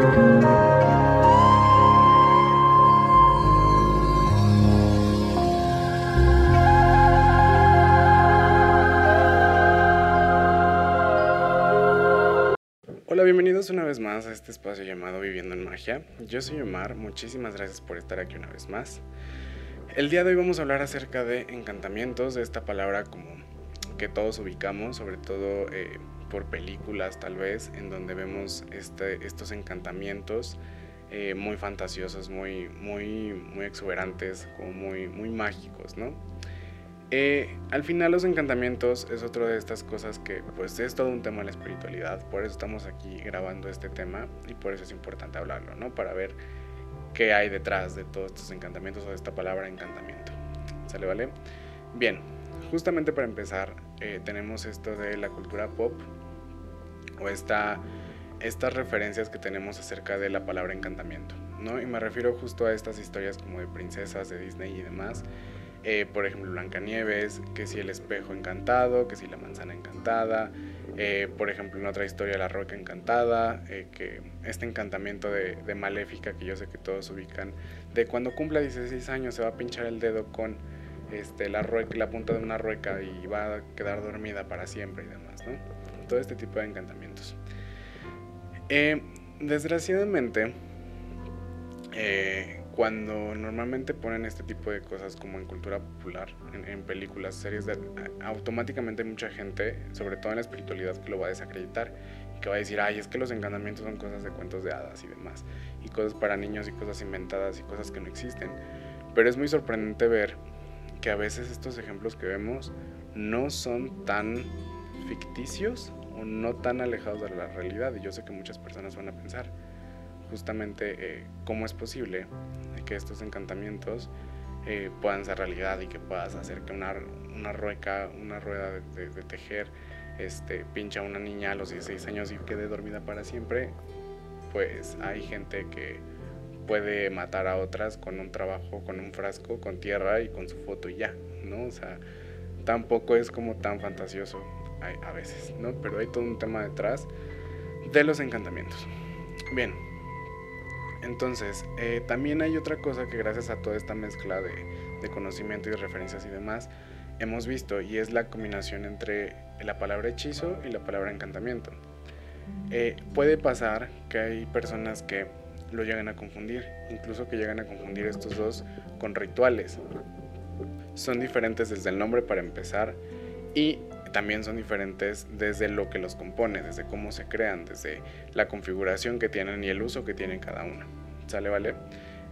Hola, bienvenidos una vez más a este espacio llamado Viviendo en Magia. Yo soy Omar, muchísimas gracias por estar aquí una vez más. El día de hoy vamos a hablar acerca de encantamientos, de esta palabra como que todos ubicamos, sobre todo eh, por películas tal vez, en donde vemos este, estos encantamientos eh, muy fantasiosos, muy, muy, muy exuberantes, como muy, muy mágicos, ¿no? Eh, al final los encantamientos es otra de estas cosas que pues es todo un tema de la espiritualidad, por eso estamos aquí grabando este tema y por eso es importante hablarlo, ¿no? Para ver qué hay detrás de todos estos encantamientos o de esta palabra encantamiento. ¿Sale, vale? Bien, justamente para empezar eh, tenemos esto de la cultura pop o esta, estas referencias que tenemos acerca de la palabra encantamiento, ¿no? Y me refiero justo a estas historias como de princesas de Disney y demás eh, por ejemplo, Blancanieves, que si el espejo encantado, que si la manzana encantada, eh, por ejemplo, en otra historia, la roca encantada, eh, que este encantamiento de, de, Maléfica, que yo sé que todos ubican, de cuando cumpla 16 años se va a pinchar el dedo con este, la, rueca, la punta de una rueca y va a quedar dormida para siempre y demás, ¿no? Todo este tipo de encantamientos. desgraciadamente, cuando normalmente ponen este tipo de cosas como en cultura popular, en, películas, series, de, automáticamente mucha gente, sobre todo en la espiritualidad, que lo va a desacreditar y que va a decir, ay, es que los encantamientos son cosas de cuentos de hadas y demás, y cosas para niños y cosas inventadas y cosas que no existen. Pero es muy sorprendente ver que a veces estos ejemplos que vemos no son tan ficticios no tan alejados de la realidad, y yo sé que muchas personas van a pensar justamente eh, cómo es posible que estos encantamientos eh, puedan ser realidad y que puedas hacer que una, una rueca, una rueda de, tejer, este, pincha a una niña a los 16 años y quede dormida para siempre, pues hay gente que puede matar a otras con un trabajo, con un frasco, con tierra y con su foto y ya, ¿no? O sea, tampoco es como tan fantasioso a veces, ¿no? Pero hay todo un tema detrás de los encantamientos. Bien, entonces, eh, también hay otra cosa que gracias a toda esta mezcla de, conocimiento y de referencias y demás, hemos visto y es la combinación entre la palabra hechizo y la palabra encantamiento. Eh, puede pasar que hay personas que lo llegan a confundir, incluso que llegan a confundir estos dos con rituales. Son diferentes desde el nombre para empezar y también son diferentes desde lo que los compone, desde cómo se crean, desde la configuración que tienen y el uso que tienen cada una. ¿Sale, vale?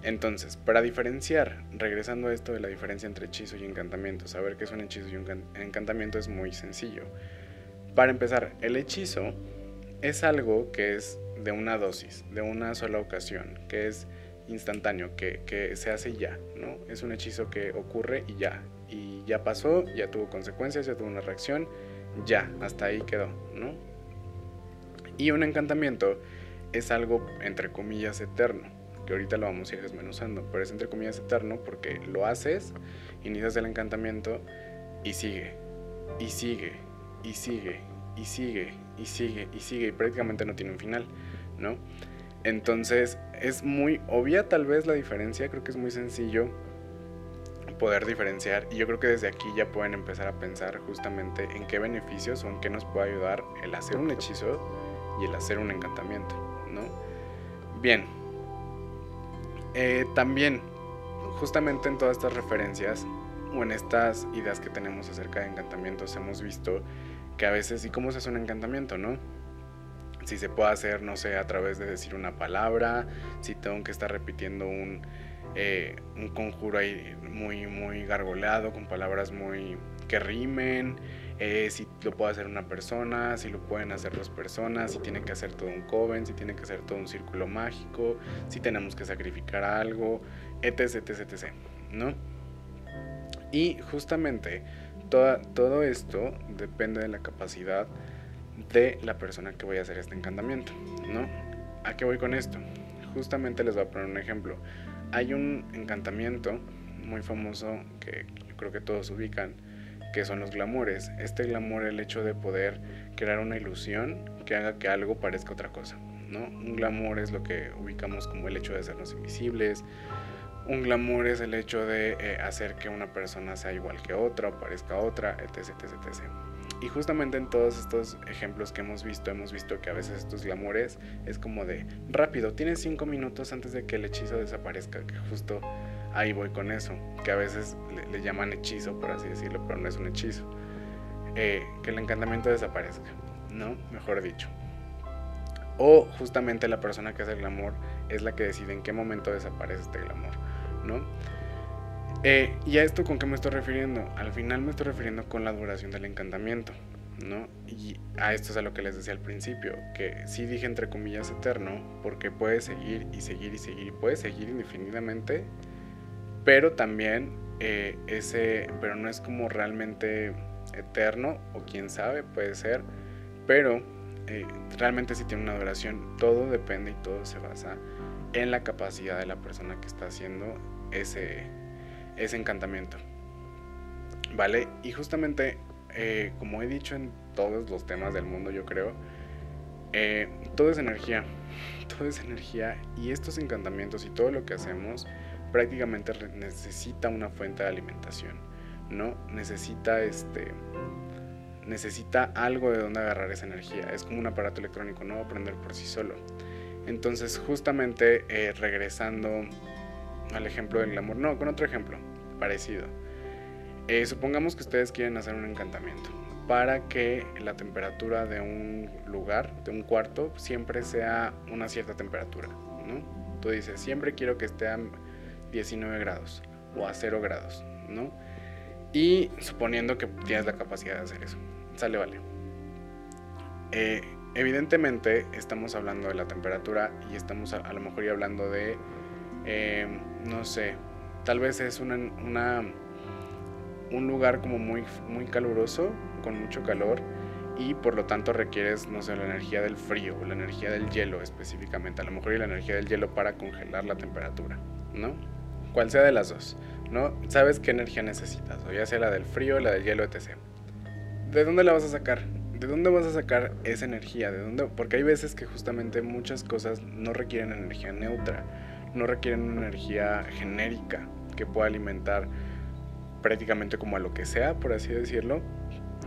Entonces, para diferenciar, regresando a esto de la diferencia entre hechizo y encantamiento, saber qué es un hechizo y un encantamiento es muy sencillo. Para empezar, el hechizo es algo que es de una dosis, de una sola ocasión, que es instantáneo, que, que se hace ya, ¿no? Es un hechizo que ocurre y ya, y ya pasó, ya tuvo consecuencias, ya tuvo una reacción, ya, hasta ahí quedó, ¿no? Y un encantamiento es algo, entre comillas, eterno, que ahorita lo vamos a ir desmenuzando, pero es entre comillas eterno porque lo haces, inicias el encantamiento y sigue, y sigue, y sigue, y sigue, y sigue, y sigue, y prácticamente no tiene un final, ¿no? Entonces es muy obvia tal vez la diferencia, creo que es muy sencillo poder diferenciar y yo creo que desde aquí ya pueden empezar a pensar justamente en qué beneficios o en qué nos puede ayudar el hacer un hechizo y el hacer un encantamiento, ¿no? Bien, eh, también justamente en todas estas referencias o en estas ideas que tenemos acerca de encantamientos hemos visto que a veces, ¿y cómo se hace un encantamiento, no? Si se puede hacer, no sé, a través de decir una palabra, si tengo que estar repitiendo un eh, un conjuro ahí muy, muy gargoleado, con palabras muy que rimen, eh, si lo puede hacer una persona, si lo pueden hacer dos personas, si tiene que hacer todo un coven, si tiene que hacer todo un círculo mágico, si tenemos que sacrificar algo, etc, etc, etc, ¿no? Y justamente toda, todo esto depende de la capacidad de la persona que vaya a hacer este encantamiento, ¿no? ¿A qué voy con esto? Justamente les voy a poner un ejemplo. Hay un encantamiento muy famoso que creo que todos ubican, que son los glamours. Este glamour el hecho de poder crear una ilusión que haga que algo parezca otra cosa, ¿no? Un glamour es lo que ubicamos como el hecho de hacernos invisibles. Un glamour es el hecho de eh, hacer que una persona sea igual que otra o parezca otra, etc, etc, etc. Y justamente en todos estos ejemplos que hemos visto, hemos visto que a veces estos glamours es como de rápido, tienes cinco minutos antes de que el hechizo desaparezca, que justo ahí voy con eso, que a veces le, llaman hechizo, por así decirlo, pero no es un hechizo. Eh, que el encantamiento desaparezca, ¿no? Mejor dicho. O justamente la persona que hace el glamour es la que decide en qué momento desaparece este glamour, ¿no? Eh, ¿Y a esto con qué me estoy refiriendo? Al final me estoy refiriendo con la duración del encantamiento, ¿no? Y a esto es a lo que les decía al principio, que sí dije entre comillas eterno, porque puede seguir y seguir y seguir, y puede seguir indefinidamente, pero también eh, ese, pero no es como realmente eterno, o quién sabe, puede ser, pero eh, realmente sí tiene una duración, todo depende y todo se basa en la capacidad de la persona que está haciendo ese, ese encantamiento. ¿Vale? Y justamente, eh, como he dicho en todos los temas del mundo, yo creo, eh, todo es energía, todo es energía y estos encantamientos y todo lo que hacemos prácticamente necesita una fuente de alimentación, ¿no? Necesita este necesita algo de donde agarrar esa energía. Es como un aparato electrónico, no va a prender por sí solo. Entonces, justamente eh, regresando al ejemplo del amor, no, con otro ejemplo parecido. Eh, supongamos que ustedes quieren hacer un encantamiento para que la temperatura de un lugar, de un cuarto, siempre sea una cierta temperatura, ¿no? Tú dices, siempre quiero que esté a 19 grados o a 0 grados, ¿no? Y suponiendo que tienes la capacidad de hacer eso. Sale, vale. Eh, evidentemente estamos hablando de la temperatura y estamos a, lo mejor ya hablando de, eh, no sé, tal vez es una, un lugar como muy, muy caluroso, con mucho calor y por lo tanto requieres, no sé, la energía del frío, la energía del hielo específicamente, a lo mejor y la energía del hielo para congelar la temperatura, ¿no? Cual sea de las dos, ¿no? Sabes qué energía necesitas, o ya sea la del frío, la del hielo, etc. ¿de dónde la vas a sacar? ¿De dónde vas a sacar esa energía? ¿De dónde? Porque hay veces que justamente muchas cosas no requieren energía neutra, no requieren una energía genérica que pueda alimentar prácticamente como a lo que sea, por así decirlo,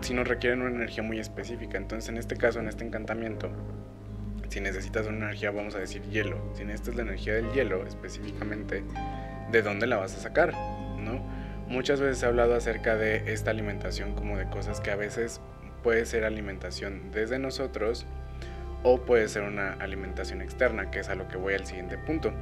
sino requieren una energía muy específica. Entonces, en este caso, en este encantamiento, si necesitas una energía, vamos a decir hielo. Si necesitas la energía del hielo específicamente, ¿de dónde la vas a sacar? ¿No? Muchas veces he hablado acerca de esta alimentación como de cosas que a veces puede ser alimentación desde nosotros o puede ser una alimentación externa, que es a lo que voy al siguiente punto.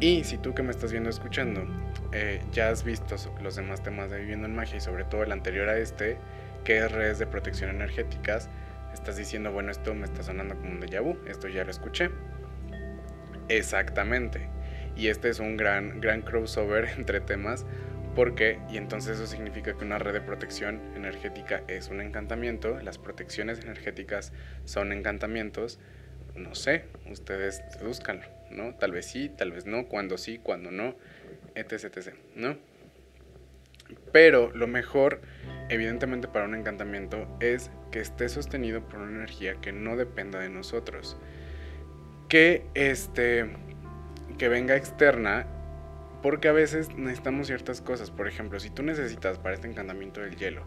Y si tú que me estás viendo escuchando eh, ya has visto los demás temas de Viviendo en Magia y sobre todo el anterior a este, que es redes de protección energéticas, estás diciendo, bueno, esto me está sonando como un déjà vu, esto ya lo escuché. Exactamente. Y este es un gran, gran crossover entre temas porque, y entonces eso significa que una red de protección energética es un encantamiento, las protecciones energéticas son encantamientos, no sé, ustedes buscan, ¿no? Tal vez sí, tal vez no, cuando sí, cuando no, etc, etc, ¿no? Pero lo mejor, evidentemente para un encantamiento, es que esté sostenido por una energía que no dependa de nosotros. Que, este, que venga externa porque a veces necesitamos ciertas cosas. Por ejemplo, si tú necesitas para este encantamiento del hielo,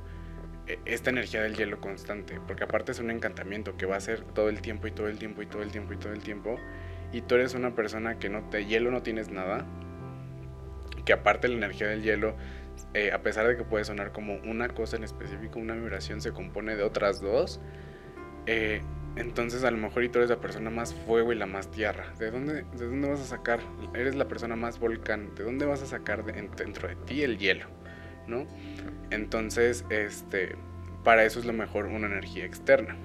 e, esta energía del hielo constante, porque aparte es un encantamiento que va a ser todo el tiempo y todo el tiempo y todo el tiempo y todo el tiempo, y tú eres una persona que no te hielo no tienes nada, que aparte la energía del hielo, eh, a pesar de que puede sonar como una cosa en específico, una vibración se compone de otras dos, eh, entonces a lo mejor y tú eres la persona más fuego y la más tierra. ¿De dónde, de dónde vas a sacar? Eres la persona más volcán. ¿De dónde vas a sacar dentro de ti el hielo? ¿No? Entonces, este, para eso es lo mejor una energía externa.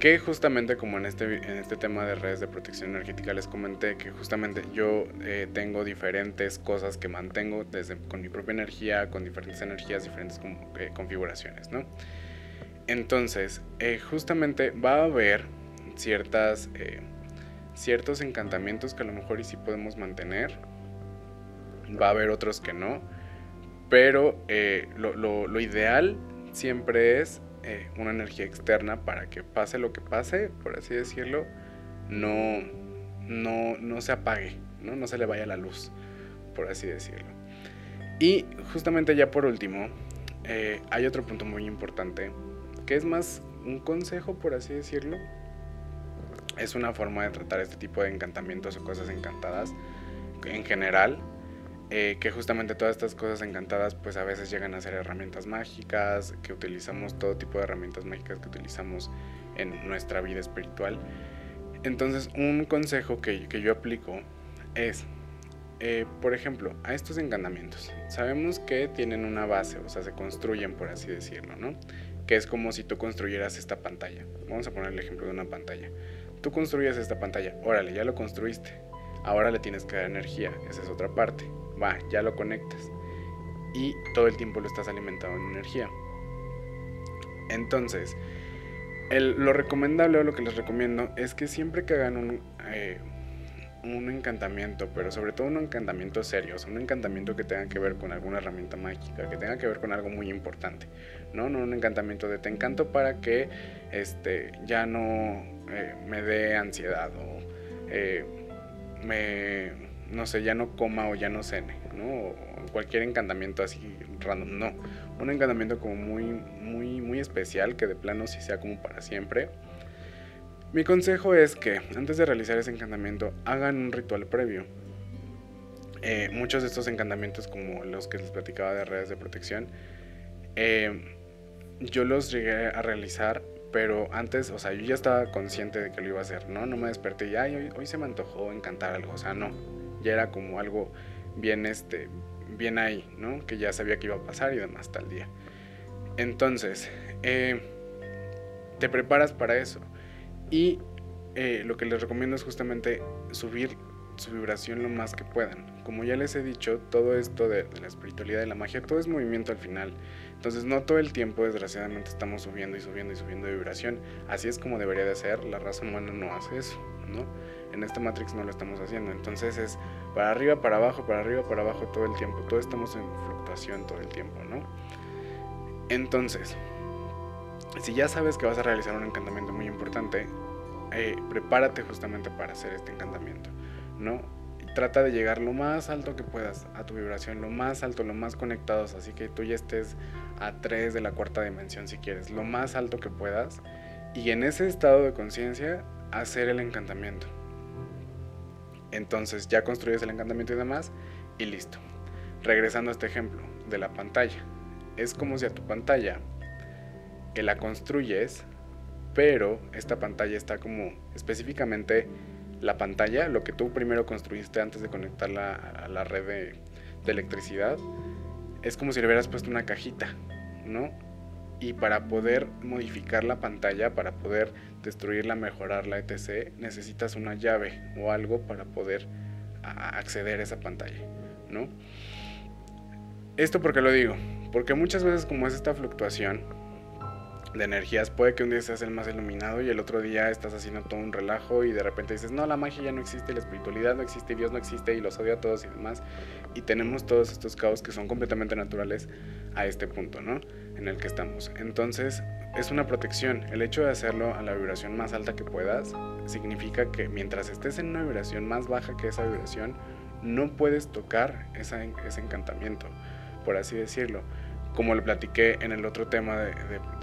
Que justamente como en este, en este tema de redes de protección energética les comenté que justamente yo eh, tengo diferentes cosas que mantengo desde con mi propia energía, con diferentes energías, diferentes eh, configuraciones, ¿no? Entonces, eh, justamente va a haber ciertas, eh, ciertos encantamientos que a lo mejor y sí podemos mantener. Va a haber otros que no. Pero eh, lo, ideal siempre es una energía externa para que pase lo que pase, por así decirlo, no, no, no se apague, ¿no? no se le vaya la luz, por así decirlo. Y justamente ya por último, hay otro punto muy importante, que es más un consejo, por así decirlo. Es una forma de tratar este tipo de encantamientos o cosas encantadas en general eh, que justamente todas estas cosas encantadas pues a veces llegan a ser herramientas mágicas, que utilizamos todo tipo de herramientas mágicas que utilizamos en nuestra vida espiritual. Entonces un consejo que, que yo aplico es, eh, por ejemplo, a estos encantamientos. Sabemos que tienen una base, o sea, se construyen por así decirlo, ¿no? Que es como si tú construyeras esta pantalla. Vamos a poner el ejemplo de una pantalla. Tú construyes esta pantalla, órale, ya lo construiste. Ahora le tienes que dar energía, esa es otra parte va, ya lo conectas. Y todo el tiempo lo estás alimentando en energía. Entonces, lo recomendable o lo que les recomiendo es que siempre que hagan un, eh, un encantamiento, pero sobre todo un encantamiento serio, un encantamiento que tenga que ver con alguna herramienta mágica, que tenga que ver con algo muy importante, ¿no? No un encantamiento de te encanto para que este, ya no eh, me dé ansiedad o eh, me no sé, ya no coma o ya no cene, ¿no? O cualquier encantamiento así random, no. Un encantamiento como muy, muy, muy especial, que de plano sí sea como para siempre. Mi consejo es que antes de realizar ese encantamiento hagan un ritual previo. Eh, muchos de estos encantamientos, como los que les platicaba de redes de protección, eh, yo los llegué a realizar, pero antes, o sea, yo ya estaba consciente de que lo iba a hacer, ¿no? No me desperté y, ay, hoy, hoy se me antojó encantar algo, o sea, no ya era como algo bien, este, bien ahí, ¿no? Que ya sabía que iba a pasar y demás tal día. Entonces, eh, te preparas para eso. Y eh, lo que les recomiendo es justamente subir su vibración lo más que puedan. Como ya les he dicho, todo esto de, de, la espiritualidad y la magia, todo es movimiento al final. Entonces no todo el tiempo, desgraciadamente, estamos subiendo y subiendo y subiendo de vibración. Así es como debería de ser. La raza humana no hace eso, ¿no? En esta Matrix no lo estamos haciendo. Entonces es para arriba, para abajo, para arriba, para abajo todo el tiempo. Todos estamos en fluctuación todo el tiempo, ¿no? Entonces, si ya sabes que vas a realizar un encantamiento importante, eh, prepárate justamente para hacer este encantamiento, ¿no? trata de llegar lo más alto que puedas a tu vibración, lo más alto, lo más conectados, así que tú ya estés a 3 de la cuarta dimensión si quieres, lo más alto que puedas, y en ese estado de conciencia hacer el encantamiento. Entonces ya construyes el encantamiento y demás y listo. Regresando a este ejemplo de la pantalla. Es como si a tu pantalla que la construyes, pero esta pantalla está como específicamente la pantalla, lo que tú primero construiste antes de conectarla a la red de, electricidad, es como si le hubieras puesto una cajita, ¿no? Y para poder modificar la pantalla, para poder destruirla, mejorarla, etc., necesitas una llave o algo para poder acceder a esa pantalla, ¿no? Esto porque lo digo, porque muchas veces como es esta fluctuación de energías, puede que un día seas el más iluminado y el otro día estás haciendo todo un relajo y de repente dices, no, la magia ya no existe, la espiritualidad no existe, Dios no existe y los odio a todos y demás. Y tenemos todos estos caos que son completamente naturales a este punto, ¿no? En el que estamos. Entonces, es una protección. El hecho de hacerlo a la vibración más alta que puedas significa que mientras estés en una vibración más baja que esa vibración, no puedes tocar ese encantamiento, por así decirlo. Como le platiqué en el otro tema de,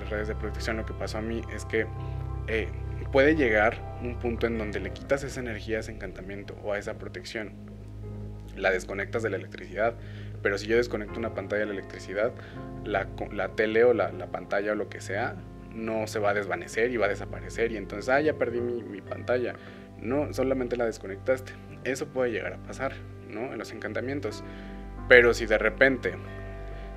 redes de protección, lo que pasó a mí es que eh, puede llegar un punto en donde le quitas esa energía, ese encantamiento o a esa protección. La desconectas de la electricidad, pero si yo desconecto una pantalla de la electricidad, la, la tele o la, la, pantalla o lo que sea no se va a desvanecer y va a desaparecer y entonces, ah, ya perdí mi, mi pantalla. No, solamente la desconectaste. Eso puede llegar a pasar, ¿no? En los encantamientos. Pero si de repente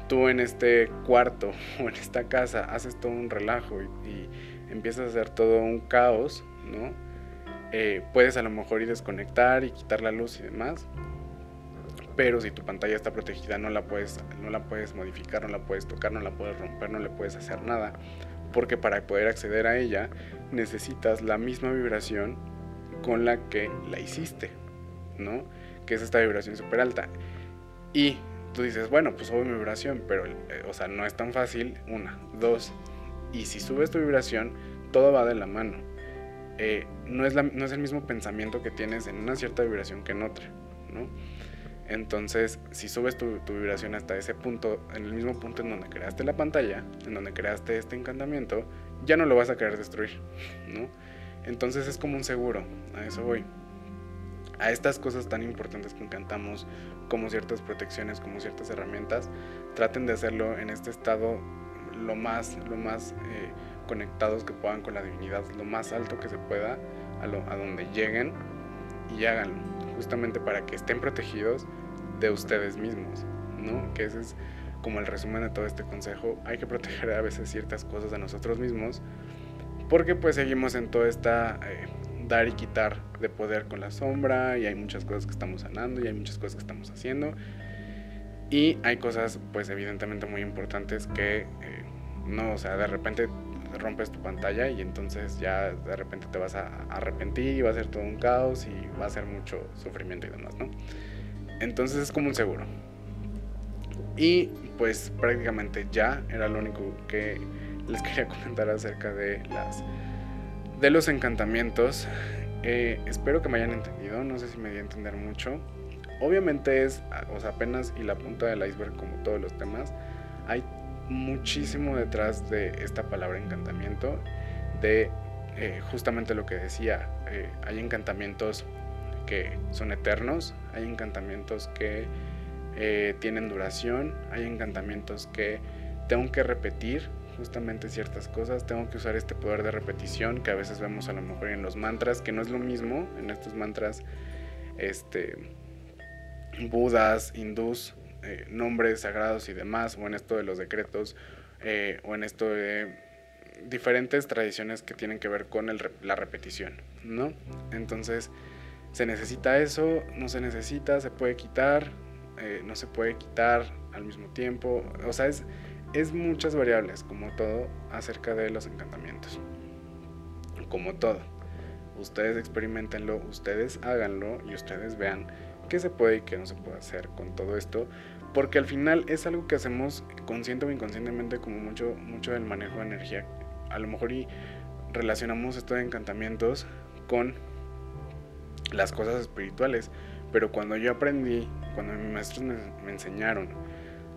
tú en este cuarto o en esta casa haces todo un relajo y, y empiezas a hacer todo un caos, ¿no? Eh, puedes a lo mejor ir desconectar y quitar la luz y demás, pero si tu pantalla está protegida no la puedes no la puedes modificar, no la puedes tocar, no la puedes romper, no le puedes hacer nada, porque para poder acceder a ella necesitas la misma vibración con la que la hiciste, ¿no? Que es esta vibración súper alta. Y tú dices, bueno, pues sube mi vibración, pero, eh, o sea, no es tan fácil, una, dos, y si subes tu vibración, todo va de la mano. eh, no, es la, no es el mismo pensamiento que tienes en una cierta vibración que en otra, ¿no? Entonces, si subes tu, tu, vibración hasta ese punto, en el mismo punto en donde creaste la pantalla, en donde creaste este encantamiento, ya no lo vas a querer destruir, ¿no? Entonces es como un seguro, a eso voy. A estas cosas tan importantes que encantamos, como ciertas protecciones, como ciertas herramientas, traten de hacerlo en este estado lo más, lo más eh, conectados que puedan con la divinidad, lo más alto que se pueda, a, lo, a donde lleguen y háganlo, justamente para que estén protegidos de ustedes mismos, ¿no? Que ese es como el resumen de todo este consejo. Hay que proteger a veces ciertas cosas de nosotros mismos, porque pues seguimos en toda esta eh, dar y quitar de poder con la sombra y hay muchas cosas que estamos sanando y hay muchas cosas que estamos haciendo. Y hay cosas pues evidentemente muy importantes que eh, no, o sea, de repente rompes tu pantalla y entonces ya de repente te vas a arrepentir y va a ser todo un caos y va a ser mucho sufrimiento y demás, ¿no? Entonces es como un seguro. Y pues prácticamente ya era lo único que les quería comentar acerca de las de los encantamientos. Eh, espero que me hayan entendido, no sé si me di a entender mucho. Obviamente es, o sea, apenas y la punta del iceberg como todos los temas. Hay muchísimo detrás de esta palabra encantamiento, de eh, justamente lo que decía, eh, hay encantamientos que son eternos, hay encantamientos que eh, tienen duración, hay encantamientos que tengo que repetir justamente ciertas cosas, tengo que usar este poder de repetición que a veces vemos a lo mejor en los mantras, que no es lo mismo en estos mantras este budas, hindús, eh, nombres sagrados y demás, o en esto de los decretos, eh, o en esto de diferentes tradiciones que tienen que ver con la repetición, ¿no? Entonces, se necesita eso, no se necesita, se puede quitar, eh, no se puede quitar al mismo tiempo, o sea, es, es muchas variables, como todo, acerca de los encantamientos, como todo. Ustedes experimentenlo, ustedes háganlo y ustedes vean qué se puede y qué no se puede hacer con todo esto porque al final es algo que hacemos consciente o inconscientemente como mucho, mucho del manejo de energía. A lo mejor y relacionamos esto de encantamientos con las cosas espirituales, pero cuando yo aprendí, cuando mis maestros me enseñaron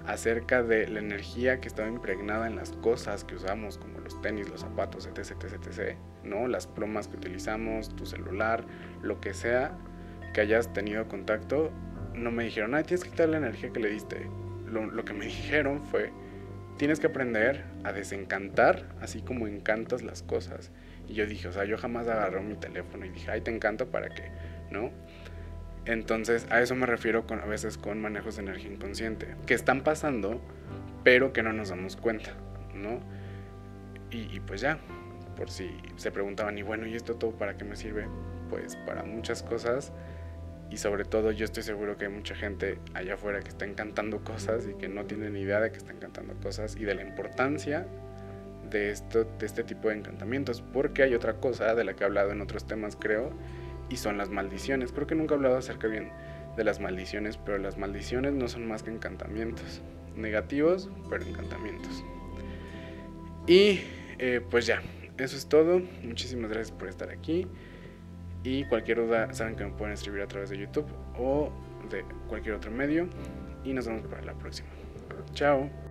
acerca de la energía que estaba impregnada en las cosas que usamos, como los tenis, los zapatos, etc, etc, etc, ¿no? Las plumas que utilizamos, tu celular, lo que sea que hayas tenido contacto, no me dijeron, ay, tienes que quitar la energía que le diste. Lo, que me dijeron fue, tienes que aprender a desencantar así como encantas las cosas. Y yo dije, o sea, yo jamás agarré mi teléfono y dije, ay, te encanto para qué, ¿no? Entonces, a eso me refiero con, a veces con manejos de energía inconsciente, que están pasando, pero que no nos damos cuenta, ¿no? Y, y pues ya, por si se preguntaban, y bueno, ¿y esto todo para qué me sirve? Pues para muchas cosas y sobre todo yo estoy seguro que hay mucha gente allá afuera que está encantando cosas y que no tiene ni idea de que está encantando cosas y de la importancia de, esto, de este tipo de encantamientos, porque hay otra cosa de la que he hablado en otros temas creo, y son las maldiciones. Creo que nunca he hablado acerca bien de las maldiciones, pero las maldiciones no son más que encantamientos, negativos, pero encantamientos. Y eh, pues ya, eso es todo. Muchísimas gracias por estar aquí. Y cualquier duda saben que me pueden escribir a través de YouTube o de cualquier otro medio. Y nos vemos para la próxima. Chao.